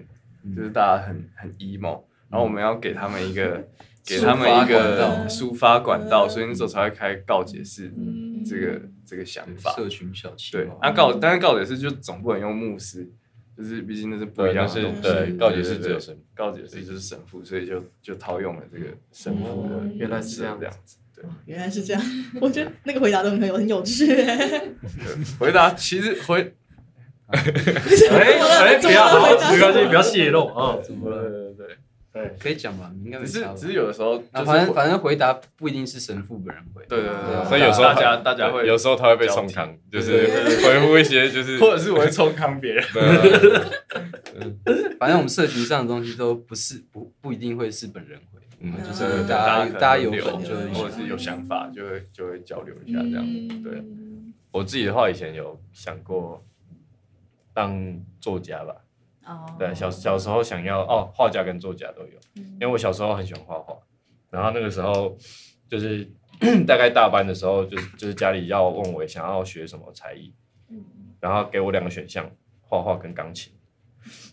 就是大家很很 emo，然后我们要给他们一个给他们一个抒发管道，所以那时候才会开告解室。嗯这个这个想法。社群小企对划，那告但是告解是就总不能用牧师，就是毕竟那是不一样的对东西。告解室对只有神告解是就是神父，所以就就套用了这个神父的哦原来是这样这样子。对，原来是这样，*laughs* 我觉得那个回答都很有很有趣。对 *laughs* 回答其实回 *laughs* 哎哎，不要，好，没关系，不要泄露啊。怎么了？对可以讲吧？你应该没差吧只是只是有的时候反正反正回答不一定是神父本人回，对对对所以有时候大家大家会有时候他会被冲康，就是回复一些就是或者是我会冲康别人。反正我们社群上的东西都不是不不一定会是本人回，嗯就就是是大家大家有就会或者是有想法就会就会交流一下这样子。对，我自己的话，以前有想过当作家吧。哦，对，小小时候想要哦，画家跟作家都有，嗯。因为我小时候很喜欢画画，然后那个时候就是 *clears throat* 大概大班的时候，就是就是家里要问我想要学什么才艺，然后给我两个选项，画画跟钢琴，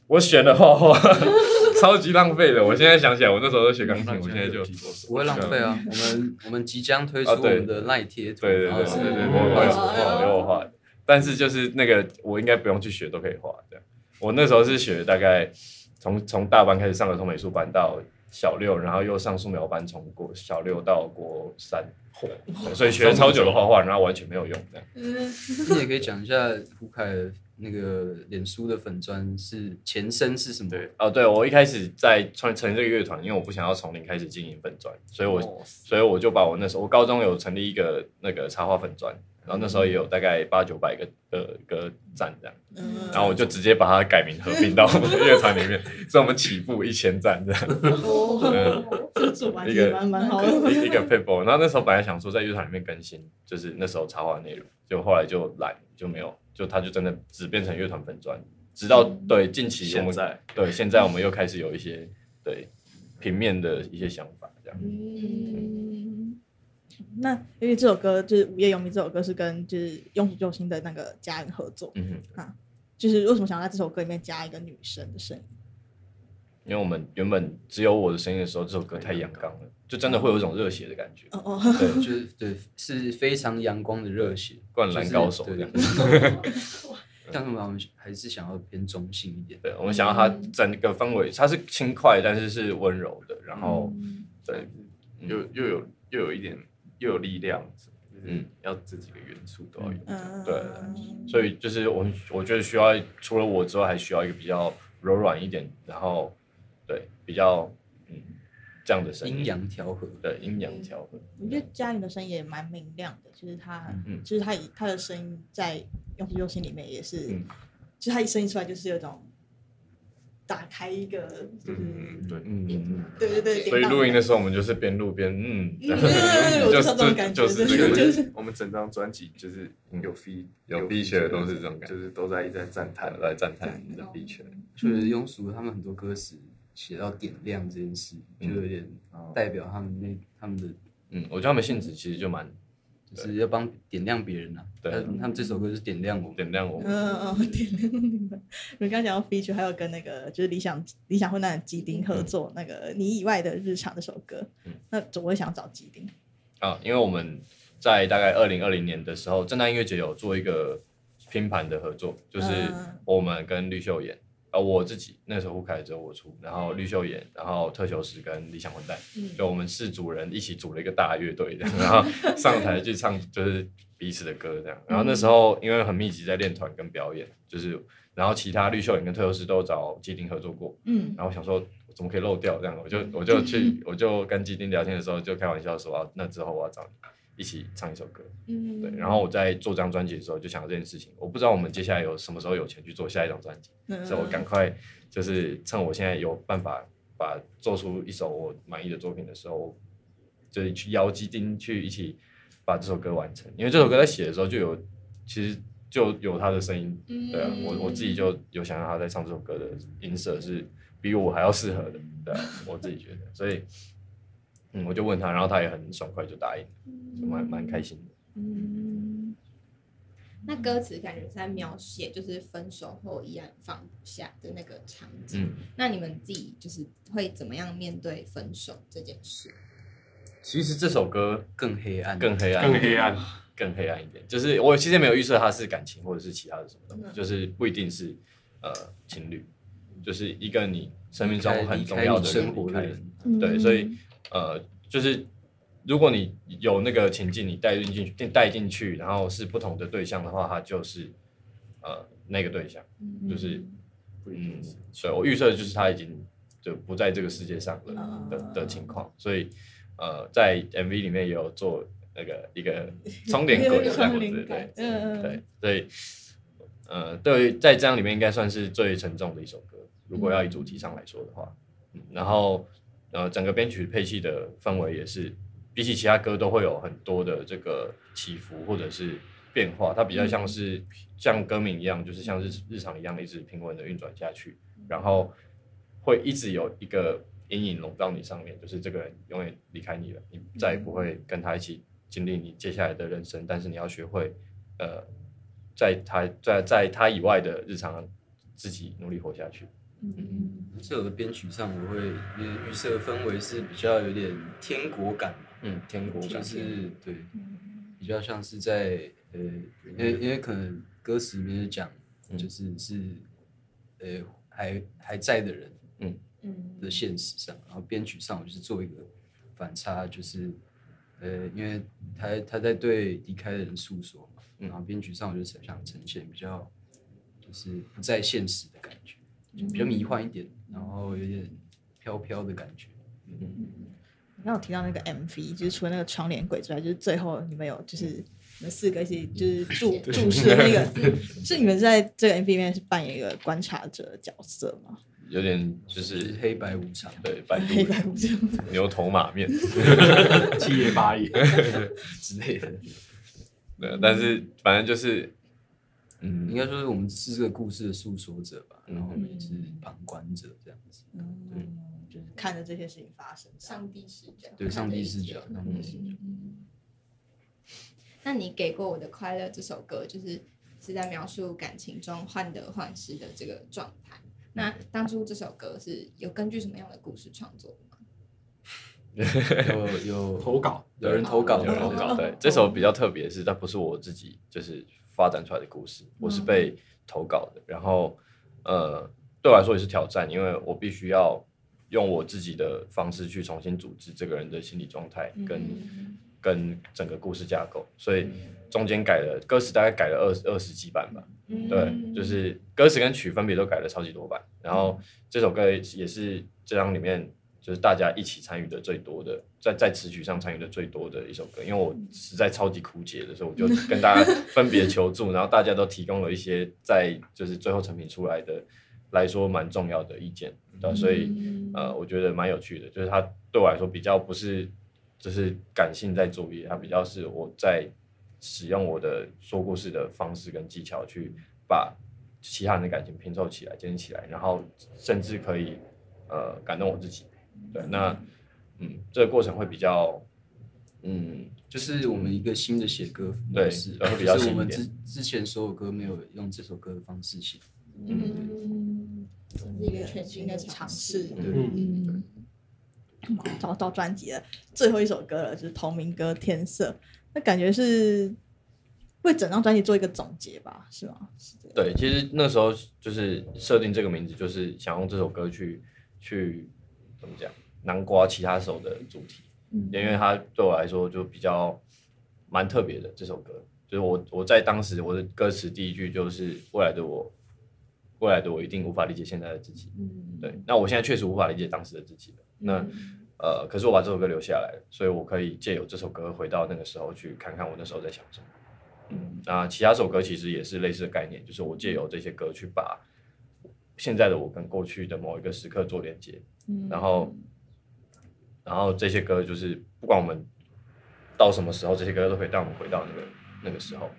我选了画画，*laughs* 超级浪费的。我现在想起来，我那时候都学钢琴，我现在就不会浪费啊。我们我们即将推出我们的赖贴图，对对对对对对，哦我有我有我画，但是就是那个我应该不用去学都可以画这样。我那时候是学大概从从大班开始上儿童美术班到小六，然后又上素描班，从国小六到国三，对所以学了超久的画画，然后完全没有用这样。你也可以讲一下胡凯那个脸书的粉砖是前身是什么？对哦，对我一开始在创成立这个乐团，因为我不想要从零开始经营粉砖，所以我、哦所以我就把我那时候我高中有成立一个那个插画粉砖，然后那时候也有大概八九百个呃个赞这样，嗯然后我就直接把它改名合并到我们的乐团里面，所以我们起步一千赞这样。*laughs* 一个蛮蛮好的。一个 paper，然后那时候本来想说在乐团里面更新，就是那时候插画内容，就后来就懒就没有，就它就真的只变成乐团粉砖，直到对近期我们现在对现在我们又开始有一些对平面的一些想法，这样。嗯，那因为这首歌就是《午夜游民》这首歌是跟就是用楚救星的那个家人合作，嗯哼，就是为什么想要在这首歌里面加一个女生的声音？因为我们原本只有我的声音的时候，这首歌太阳刚了，就真的会有一种热血的感觉，哦哦，对，*laughs* 就是对，是非常阳光的热血，灌篮高手这样。*laughs* *laughs* 对但是我们还是想要偏中性一点。对，我们想要它整个氛围，它是轻快，但是是温柔的，然后对，又又有又有一点又有力量，嗯。要这几个元素都要有。嗯，对所以就是我我觉得需要除了我之外，还需要一个比较柔软一点，然后对比较嗯这样的声音，阴阳调和，对阴阳调和，我觉得嘉玲的声音也蛮明亮的，就是她，嗯就是她以她的声音在用户用心里面也是，嗯。就是她一声音出来就是有种打开一个，就是、嗯，对，嗯嗯对对对，嗯。所以录音的的时候，我们就是边录边嗯，嗯对对对我就知道这种感觉就是就就是。我们整张专辑就是有 feed 有 feed feature 都是这种感觉就是都在一直在赞叹在赞叹你的必权，就是庸俗他们很多歌词写到点亮这件事，就有点代表他们那他们的嗯，我觉得他们性质其实就蛮就是要帮点亮别人啊。对他他们这首歌就是点亮我们。点亮我们。嗯嗯，*laughs* 点亮你们。你们刚刚讲到 feature，还有跟那个就是理想理想混蛋的基丁合作、那个你以外的日常这首歌，嗯那怎么会想找基丁？啊，因为我们在大概二零二零年的时候，正大音乐节有做一个拼盘的合作，就是嗯我们跟绿秀妍，呃，我自己那时候胡凯只有我出，然后绿秀妍，然后特修斯跟理想混蛋，嗯。就我们四组人一起组了一个大乐队这样，然后上台去唱就是彼此的歌这样。然后那时候因为很密集在练团跟表演，就是然后其他绿秀妍跟特修斯都找基丁合作过，嗯。然后想说怎么可以漏掉这样，我就我就去我就跟基丁聊天的时候就开玩笑说啊，那之后我要找你一起唱一首歌。嗯。对，然后我在做这张专辑的时候就想到这件事情，我不知道我们接下来有什么时候有钱去做下一张专辑，嗯所以我赶快就是趁我现在有办法把做出一首我满意的作品的时候，就是去邀基金去一起把这首歌完成，因为这首歌在写的时候就有其实就有他的声音，对啊，我我自己就有想让他在唱这首歌的音色是比我还要适合的，对啊，我自己觉得，所以嗯，我就问他，然后他也很爽快就答应，就蛮蛮开心的。嗯，那歌词感觉是在描写就是分手后依然放不下的那个场景。嗯，那你们自己就是会怎么样面对分手这件事？其实这首歌更黑暗，更黑暗，更黑暗，更黑暗一点。就是我其实没有预设它是感情或者是其他的什么东西，嗯就是不一定是呃情侣，就是一个你生命中很重要的生活的人，对，所以呃，就是如果你有那个情境，你带进去，带进去，然后是不同的对象的话，它就是呃那个对象，就是嗯，所以我预设的就是他已经就不在这个世界上了的的情况，所以呃，在 MV 里面也有做那个一个 *laughs* 窗帘鬼这样子，对对嗯对，所以呃，对于，在这样里面应该算是最沉重的一首歌，如果要以主题上来说的话，嗯，然后呃，整个编曲配器的氛围也是比起其他歌都会有很多的这个起伏或者是变化，它比较像是像歌名一样，就是像日日常一样一直平稳的运转下去，然后会一直有一个阴影笼罩你上面，就是这个人永远离开你了，你再也不会跟他一起经历你接下来的人生，但是你要学会呃，在他在在他以外的日常自己努力活下去。这首的编曲上，我会预预设氛围是比较有点天国感嘛，嗯，天国就感是对，比较像是在呃，因为因为可能歌词里面就讲，就是是呃还还在的人，嗯。嗯的现实上，然后编曲上我就是做一个反差，就是呃，因为他他在对离开的人诉说嘛，然后编曲上我就想呈现比较就是不在现实的感觉，就比较迷幻一点，然后有点飘飘的感觉。嗯刚有提到那个 MV，就是除了那个窗帘鬼之外，就是最后你们有就是你们四个一起就是注注视那个，*laughs* 是你们在这个 MV 里面是扮演一个观察者的角色吗？有点就就是是黑白无常，对百黑白无常，*laughs* 牛头马面，七爷八爷，*laughs* 之类的。对，但是反正就是嗯，应该说是我们是这个故事的诉说者吧，嗯然后我们也是旁观者这样子。嗯，就是看着这些事情发生。上帝视角，对，上帝视角，上帝嗯视角。那你给过我的快乐这首歌，就是是在描述感情中患得患失的这个状态。那当初这首歌是有根据什么样的故事创作的吗？*laughs* 有有投稿，有人投稿，有人投稿。对对，这首比较特别的是，它不是我自己就是发展出来的故事，我是被投稿的。然后呃，对我来说也是挑战，因为我必须要用我自己的方式去重新组织这个人的心理状态跟、跟整个故事架构，所以中间改了歌词，大概改了二二十几版吧。对，就是歌词跟曲分别都改了超级多版，然后这首歌也是这张里面就是大家一起参与的最多的，在在词曲上参与的最多的一首歌，因为我实在超级枯竭的，时候我就跟大家 *laughs* 分别求助，然后大家都提供了一些在就是最后成品出来的来说蛮重要的意见，对吧所以呃，我觉得蛮有趣的，就是它对我来说比较不是就是感性在作业，它比较是我在使用我的说故事的方式跟技巧去把其他人的感情拼凑起来、建立起来，然后甚至可以呃感动我自己。对，那嗯，这个过程会比较嗯就是我们一个新的写歌对模式，然后比较就是我们新一点之之前所有歌没有用这首歌的方式写。嗯，这是一个全新的尝试。对，嗯，找到专辑了，最后一首歌了，就是同名歌《天色》，那感觉是为整张专辑做一个总结吧？是吗？对，其实那时候就是设定这个名字，就是想用这首歌去去怎么讲，南瓜其他首的主题，嗯因为它对我来说就比较蛮特别的。这首歌就是我我在当时我的歌词第一句就是未来的我，未来的我一定无法理解现在的自己。嗯对，那我现在确实无法理解当时的自己了。那呃，可是我把这首歌留下来了，所以我可以借由这首歌回到那个时候去看看我那时候在想什么。嗯，那其他首歌其实也是类似的概念，就是我借由这些歌去把现在的我跟过去的某一个时刻做连接，然后，然后这些歌就是不管我们到什么时候，这些歌都可以带我们回到那个那个时候。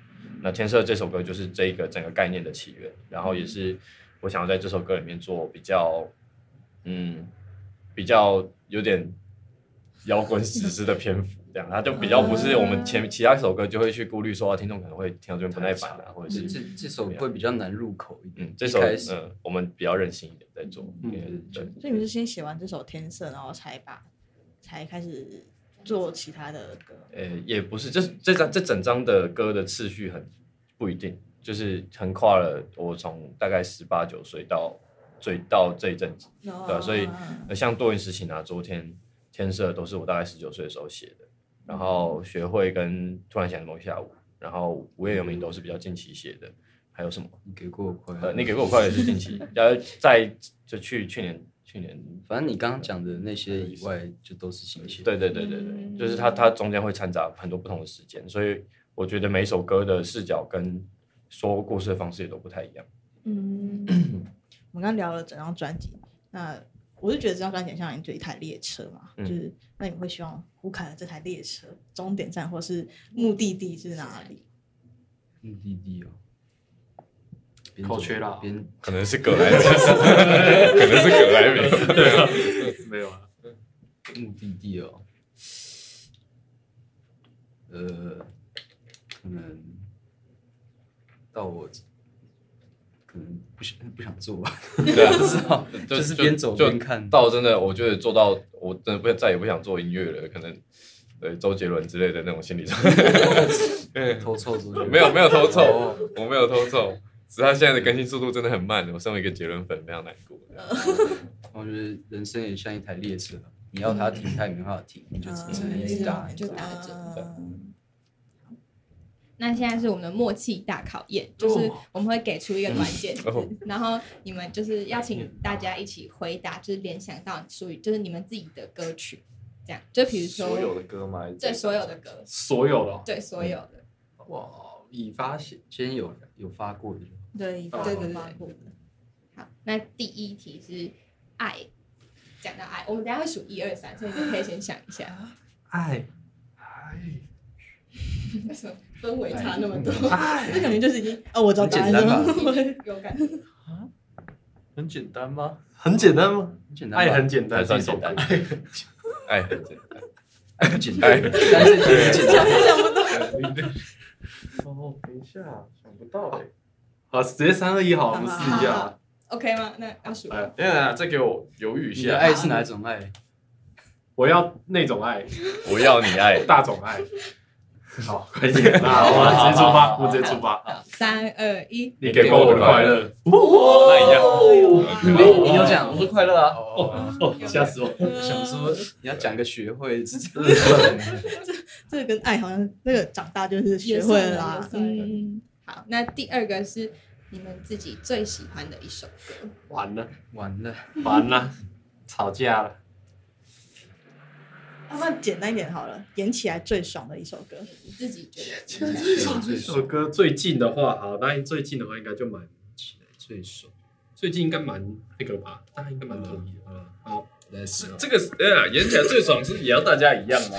那天色这首歌就是这一个整个概念的起源，然后也是我想要在这首歌里面做比较，嗯，比较有点摇滚史诗的篇幅，这样，他就比较不是我们前其他首歌就会去顾虑说，啊听众可能会听到这边不耐烦啊，或者是这这这首会比较难入口一点。嗯，这首嗯，我们比较任性一点在做，嗯所以你们是先写完这首《天色》，然后才把才开始做其他的歌。呃，也不是，这这张这整张的歌的次序很不一定，就是横跨了我从大概十八九岁到最到这一阵子，对啊所以呃，像多云时晴啊，昨天天色都是我大概十九岁的时候写的，然后学会跟突然想的某个下午，然后无业游民都是比较近期写的，还有什么？你给过我快乐呃，你给过我快乐也是近期，然后在就去去年去年，*laughs* 反正你刚刚讲的那些以外，就都是新鲜。对对对对对，就是它它中间会掺杂很多不同的时间，所以我觉得每首歌的视角跟说故事的方式也都不太一样。嗯，*clears throat* 我们刚刚聊了整张专辑，那我是觉得这张专辑很像你就一台列车嘛，嗯。就是那你们会希望胡凯的这台列车终点站或是目的地是哪里？目的地哦，口缺啦。边可能是葛莱美，*laughs* 可能是葛莱美。没有啊，目的地哦，呃，可能到我可能不想不想做吧，对啊，*laughs* 不知道，就就是边走边看。到真的，我觉得做到，我真的不再也不想做音乐了，可能对周杰伦之类的那种心理状态。*laughs* 偷凑出去，没有没有偷凑哦，我没有偷凑，只是他现在的更新速度真的很慢，我身为一个杰伦粉非常难过。*laughs* 我觉得人生也像一台列车，你要它停，它也没办法停，你就只只能一直打。就打着嗯那现在是我们的默契大考验，就是我们会给出一个关键字，哦然后你们就是要请大家一起回答，就是联想到属于就是你们自己的歌曲，这样。就比如说所有的歌吗？对所有的歌，所有的哦。对所有的，哇，已发现今天有有发过的对，哦对对对发过的。好，那第一题是爱，讲到爱，我们等一下会数一二三，所以你们可以先想一下，*laughs* 爱。为什么氛围差那么多？这感觉就是已经哦，我知道答案很简单了。*laughs* 有感觉，很简单吗？很简单吗？很简单吧，爱很简单，还算简单歌哎，*laughs* 很简单。爱不简单，但是很简单。哦，等一下，想不到哎。好，直接三二一好，我们试一下。OK 吗？那要数哎，等一下，再给我犹豫一你的下。爱是哪一种爱？我要那种爱，我要你爱，*laughs* 大种爱。好，快点，那我们直接出发，我们直接出发。好，三二一，你给过我的快乐，哦，那一样。你你有讲，我说快乐啊。哦，吓死我！想说你要讲个学会 *laughs* 这这个跟爱好像那个长大就是学会了啦。嗯，好，那第二个是你们自己最喜欢的一首歌，完了，完了，完了，吵架了。要不然简单一点好了，演起来最爽的一首歌。你自己觉得最爽。这首歌最近的话，好，那最近的话应该就蛮起来最爽。最近应该蛮那个吧，大家应该蛮同意的啊。好，来是这个呃，演起来最爽是也要大家一样吗？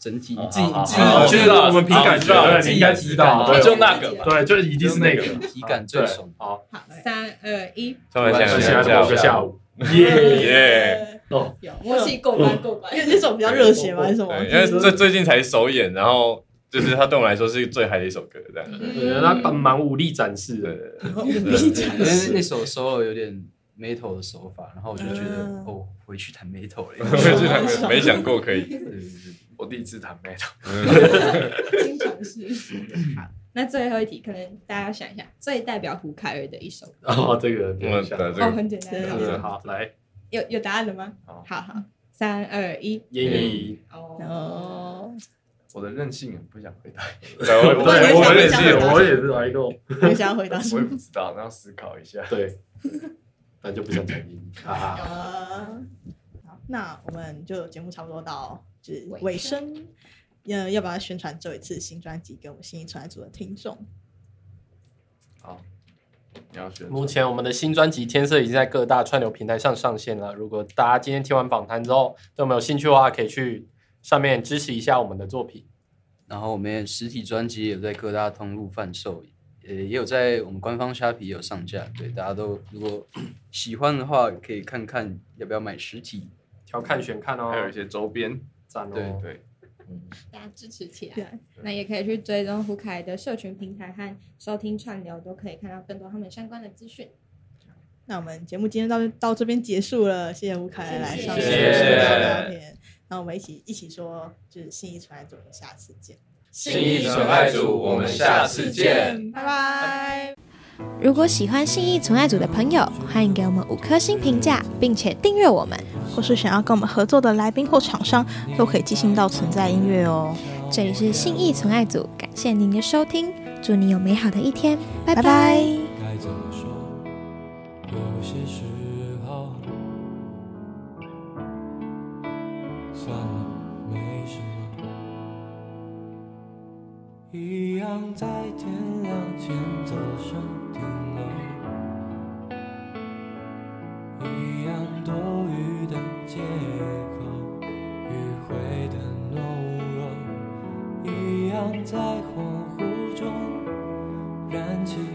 整体，好你自己好你自己好好觉得就是我们凭感觉，你应该知道，就那个吧。对，就一定是那个。体感最爽。好，好，三二一，突然想喜欢某个下午，*laughs* 耶。耶！哦，有默契过关过关因。为那首比较热血嘛，还是什么？因为最最近才首演，然后就是他对我来说是最嗨的一首歌，这样。对他蛮蛮武力展示对的，对努力展示那首 solo 有点 metal 的手法，然后我就觉得嗯哦，回去弹 metal 了。我也是弹过没想过可以。*laughs* 我第一次弹 metal，经常是。好，那最后一题，可能大家要想一下，最代表胡凯尔的一首歌。哦，这个等嗯，一下，哦，对这个很简单。好，来，有有答案了吗？好好好，三二一。烟烟哦，哦，我的任性很不想回答，对 *laughs* 我我对，我也想是，想我也是来过，还想要回答我也？不知道，*laughs* 那要思考一下。对，那就不想讲烟 *laughs* 啊。呃，好，那我们就节目差不多到就是尾尾声，要，要不要宣传这一次新专辑给我们新一传来组的听众？好，你要选目前我们的新专辑《天色》已经在各大串流平台上上线了。如果大家今天听完访谈之后对我们有兴趣的话，可以去上面支持一下我们的作品。然后我们也实体专辑也有在各大通路贩售，呃，也有在我们官方虾皮有上架。对，大家都如果喜欢的话，可以看看要不要买实体。挑看选看哦，还有一些周边，赞哦。对对，大家支持起对来。那也可以去追踪胡凯的社群平台和收听串流，都可以看到更多他们相关的资讯。那我们节目今天到到这边结束了，谢谢吴凯来上谢节谢目聊聊天。那我们一起一起说，就是信义纯爱组，我们下次见，信义纯爱组，我们下次见。拜拜。如果喜欢信义存爱组的朋友，欢迎给我们五颗星评价，并且订阅我们。或是想要跟我们合作的来宾或厂商，都可以寄信到存在音乐哦。这里是信义存爱组，感谢您的收听，祝你有美好的一天，拜拜拜拜该怎么说？有些时候，算了，没什么。一样在天亮前走上一样多余的借口，迂回的懦弱，一样在恍惚中燃起。